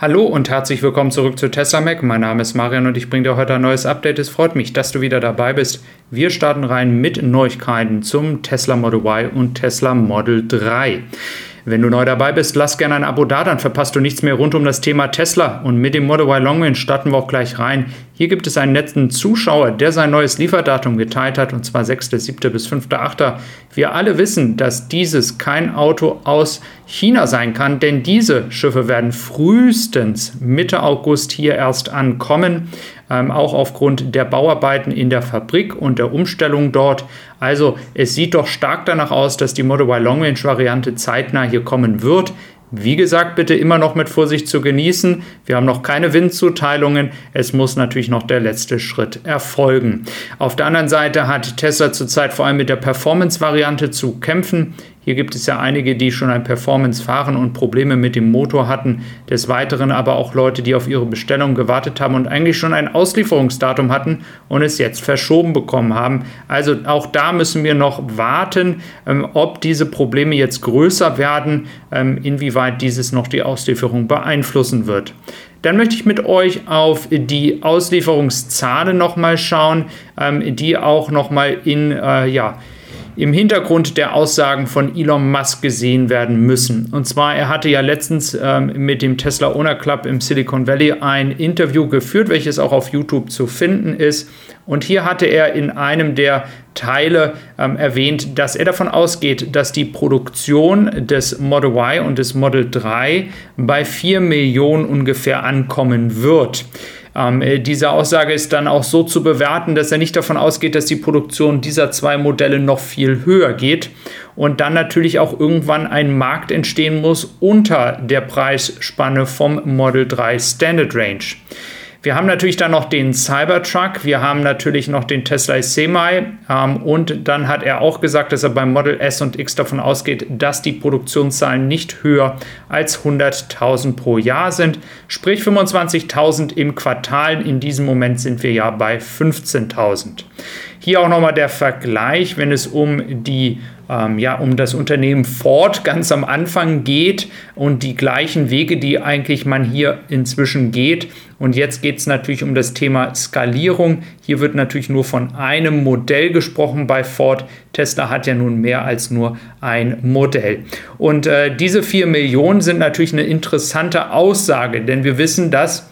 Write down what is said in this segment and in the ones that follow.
Hallo und herzlich willkommen zurück zu Tesla Mac. Mein Name ist Marian und ich bringe dir heute ein neues Update. Es freut mich, dass du wieder dabei bist. Wir starten rein mit Neuigkeiten zum Tesla Model Y und Tesla Model 3. Wenn du neu dabei bist, lass gerne ein Abo da, dann verpasst du nichts mehr rund um das Thema Tesla. Und mit dem Model Y Long Range starten wir auch gleich rein. Hier gibt es einen netten Zuschauer, der sein neues Lieferdatum geteilt hat, und zwar 6.7. bis 5.8. Wir alle wissen, dass dieses kein Auto aus China sein kann, denn diese Schiffe werden frühestens Mitte August hier erst ankommen ähm, auch aufgrund der Bauarbeiten in der Fabrik und der Umstellung dort. Also es sieht doch stark danach aus, dass die Model Y Long Range Variante zeitnah hier kommen wird. Wie gesagt, bitte immer noch mit Vorsicht zu genießen. Wir haben noch keine Windzuteilungen. Es muss natürlich noch der letzte Schritt erfolgen. Auf der anderen Seite hat Tesla zurzeit vor allem mit der Performance-Variante zu kämpfen. Hier gibt es ja einige, die schon ein Performance fahren und Probleme mit dem Motor hatten. Des Weiteren aber auch Leute, die auf ihre Bestellung gewartet haben und eigentlich schon ein Auslieferungsdatum hatten und es jetzt verschoben bekommen haben. Also auch da müssen wir noch warten, ähm, ob diese Probleme jetzt größer werden, ähm, inwieweit dieses noch die Auslieferung beeinflussen wird. Dann möchte ich mit euch auf die Auslieferungszahlen nochmal schauen, ähm, die auch nochmal in, äh, ja, im Hintergrund der Aussagen von Elon Musk gesehen werden müssen. Und zwar, er hatte ja letztens ähm, mit dem Tesla Owner Club im Silicon Valley ein Interview geführt, welches auch auf YouTube zu finden ist. Und hier hatte er in einem der Teile ähm, erwähnt, dass er davon ausgeht, dass die Produktion des Model Y und des Model 3 bei 4 Millionen ungefähr ankommen wird. Ähm, äh, diese Aussage ist dann auch so zu bewerten, dass er nicht davon ausgeht, dass die Produktion dieser zwei Modelle noch viel höher geht und dann natürlich auch irgendwann ein Markt entstehen muss unter der Preisspanne vom Model 3 Standard Range. Wir haben natürlich dann noch den Cybertruck, wir haben natürlich noch den Tesla Semi ähm, und dann hat er auch gesagt, dass er beim Model S und X davon ausgeht, dass die Produktionszahlen nicht höher als 100.000 pro Jahr sind, sprich 25.000 im Quartal. In diesem Moment sind wir ja bei 15.000. Hier auch nochmal der Vergleich, wenn es um die ähm, ja, um das Unternehmen Ford ganz am Anfang geht und die gleichen Wege, die eigentlich man hier inzwischen geht. Und jetzt geht es natürlich um das Thema Skalierung. Hier wird natürlich nur von einem Modell gesprochen bei Ford. Tesla hat ja nun mehr als nur ein Modell. Und äh, diese 4 Millionen sind natürlich eine interessante Aussage, denn wir wissen, dass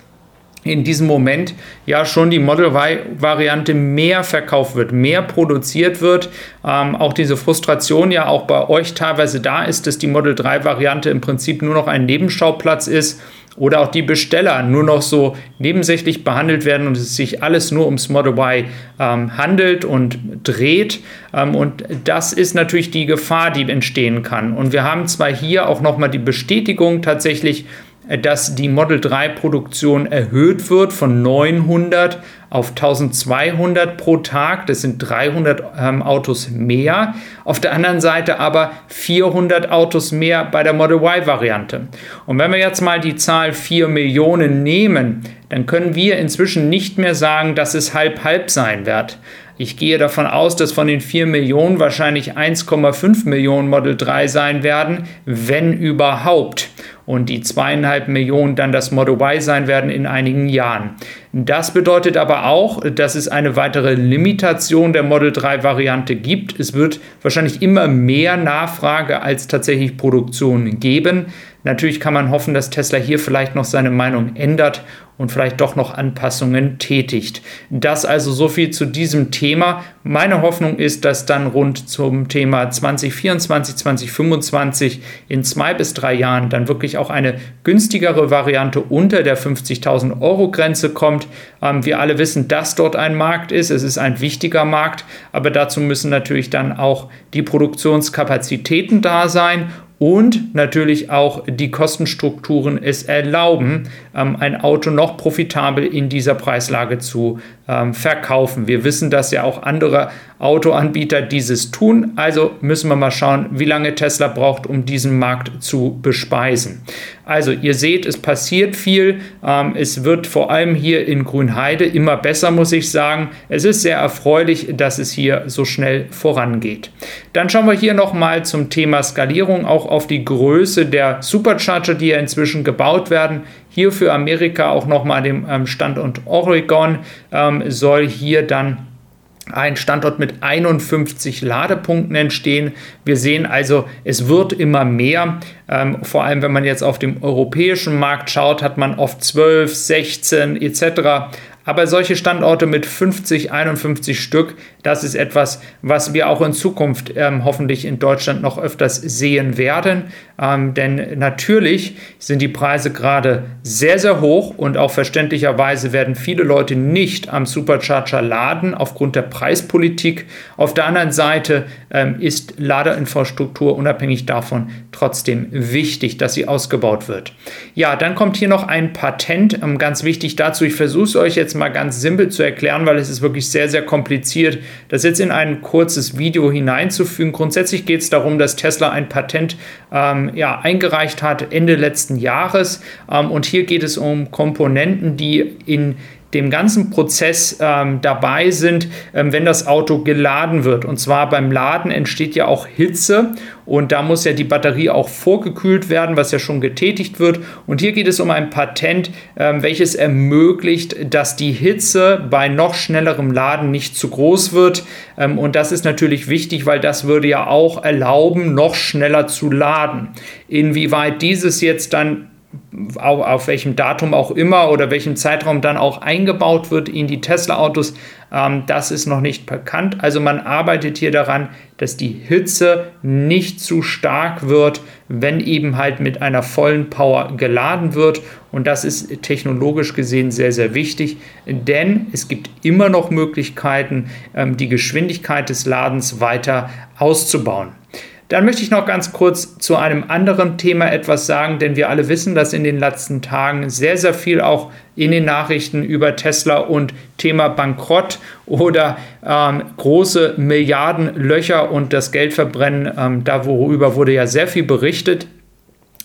in diesem Moment ja schon die Model Y-Variante mehr verkauft wird, mehr produziert wird. Ähm, auch diese Frustration ja auch bei euch teilweise da ist, dass die Model 3-Variante im Prinzip nur noch ein Nebenschauplatz ist oder auch die Besteller nur noch so nebensächlich behandelt werden und es sich alles nur ums Model Y ähm, handelt und dreht. Ähm, und das ist natürlich die Gefahr, die entstehen kann. Und wir haben zwar hier auch nochmal die Bestätigung tatsächlich, dass die Model 3 Produktion erhöht wird von 900 auf 1200 pro Tag. Das sind 300 ähm, Autos mehr. Auf der anderen Seite aber 400 Autos mehr bei der Model Y Variante. Und wenn wir jetzt mal die Zahl 4 Millionen nehmen, dann können wir inzwischen nicht mehr sagen, dass es halb halb sein wird. Ich gehe davon aus, dass von den 4 Millionen wahrscheinlich 1,5 Millionen Model 3 sein werden, wenn überhaupt und die zweieinhalb Millionen dann das Model Y sein werden in einigen Jahren. Das bedeutet aber auch, dass es eine weitere Limitation der Model 3 Variante gibt. Es wird wahrscheinlich immer mehr Nachfrage als tatsächlich Produktion geben. Natürlich kann man hoffen, dass Tesla hier vielleicht noch seine Meinung ändert und vielleicht doch noch Anpassungen tätigt. Das also so viel zu diesem Thema. Meine Hoffnung ist, dass dann rund zum Thema 2024, 2025 in zwei bis drei Jahren dann wirklich auch eine günstigere Variante unter der 50.000 Euro Grenze kommt. Ähm, wir alle wissen, dass dort ein Markt ist. Es ist ein wichtiger Markt, aber dazu müssen natürlich dann auch die Produktionskapazitäten da sein und natürlich auch die Kostenstrukturen es erlauben, ähm, ein Auto noch profitabel in dieser Preislage zu ähm, verkaufen. Wir wissen, dass ja auch andere Autoanbieter dieses tun. Also müssen wir mal schauen, wie lange Tesla braucht, um diesen Markt zu bespeisen. Also ihr seht, es passiert viel. Ähm, es wird vor allem hier in Grünheide immer besser, muss ich sagen. Es ist sehr erfreulich, dass es hier so schnell vorangeht. Dann schauen wir hier nochmal zum Thema Skalierung, auch auf die Größe der Supercharger, die ja inzwischen gebaut werden. Hier für Amerika auch nochmal dem ähm, Standort Oregon ähm, soll hier dann ein Standort mit 51 Ladepunkten entstehen. Wir sehen also, es wird immer mehr. Ähm, vor allem, wenn man jetzt auf dem europäischen Markt schaut, hat man oft 12, 16 etc. Aber solche Standorte mit 50, 51 Stück, das ist etwas, was wir auch in Zukunft ähm, hoffentlich in Deutschland noch öfters sehen werden. Ähm, denn natürlich sind die Preise gerade sehr, sehr hoch und auch verständlicherweise werden viele Leute nicht am Supercharger laden aufgrund der Preispolitik. Auf der anderen Seite ähm, ist Ladeinfrastruktur unabhängig davon trotzdem wichtig, dass sie ausgebaut wird. Ja, dann kommt hier noch ein Patent, ähm, ganz wichtig dazu. Ich versuche es euch jetzt mal ganz simpel zu erklären, weil es ist wirklich sehr, sehr kompliziert, das jetzt in ein kurzes Video hineinzufügen. Grundsätzlich geht es darum, dass Tesla ein Patent ähm, ja, eingereicht hat Ende letzten Jahres. Ähm, und hier geht es um Komponenten, die in dem ganzen Prozess ähm, dabei sind, ähm, wenn das Auto geladen wird. Und zwar beim Laden entsteht ja auch Hitze und da muss ja die Batterie auch vorgekühlt werden, was ja schon getätigt wird. Und hier geht es um ein Patent, ähm, welches ermöglicht, dass die Hitze bei noch schnellerem Laden nicht zu groß wird. Ähm, und das ist natürlich wichtig, weil das würde ja auch erlauben, noch schneller zu laden. Inwieweit dieses jetzt dann auf, auf welchem Datum auch immer oder welchem Zeitraum dann auch eingebaut wird in die Tesla-Autos, ähm, das ist noch nicht bekannt. Also man arbeitet hier daran, dass die Hitze nicht zu stark wird, wenn eben halt mit einer vollen Power geladen wird. Und das ist technologisch gesehen sehr, sehr wichtig, denn es gibt immer noch Möglichkeiten, ähm, die Geschwindigkeit des Ladens weiter auszubauen. Dann möchte ich noch ganz kurz zu einem anderen Thema etwas sagen, denn wir alle wissen, dass in den letzten Tagen sehr, sehr viel auch in den Nachrichten über Tesla und Thema Bankrott oder ähm, große Milliardenlöcher und das Geldverbrennen, ähm, da wurde ja sehr viel berichtet.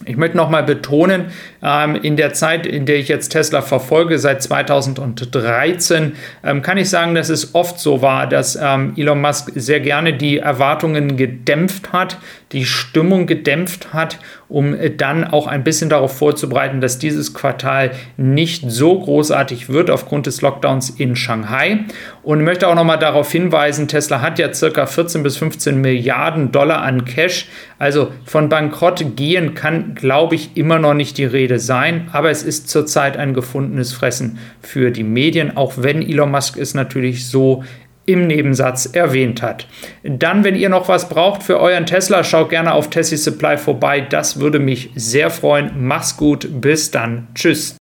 Ich möchte nochmal betonen, ähm, in der Zeit, in der ich jetzt Tesla verfolge, seit 2013, ähm, kann ich sagen, dass es oft so war, dass ähm, Elon Musk sehr gerne die Erwartungen gedämpft hat, die Stimmung gedämpft hat, um äh, dann auch ein bisschen darauf vorzubereiten, dass dieses Quartal nicht so großartig wird aufgrund des Lockdowns in Shanghai. Und möchte auch nochmal darauf hinweisen, Tesla hat ja circa 14 bis 15 Milliarden Dollar an Cash. Also von Bankrott gehen kann, glaube ich, immer noch nicht die Rede sein. Aber es ist zurzeit ein gefundenes Fressen für die Medien, auch wenn Elon Musk es natürlich so im Nebensatz erwähnt hat. Dann, wenn ihr noch was braucht für euren Tesla, schaut gerne auf Tessie Supply vorbei. Das würde mich sehr freuen. Mach's gut. Bis dann. Tschüss.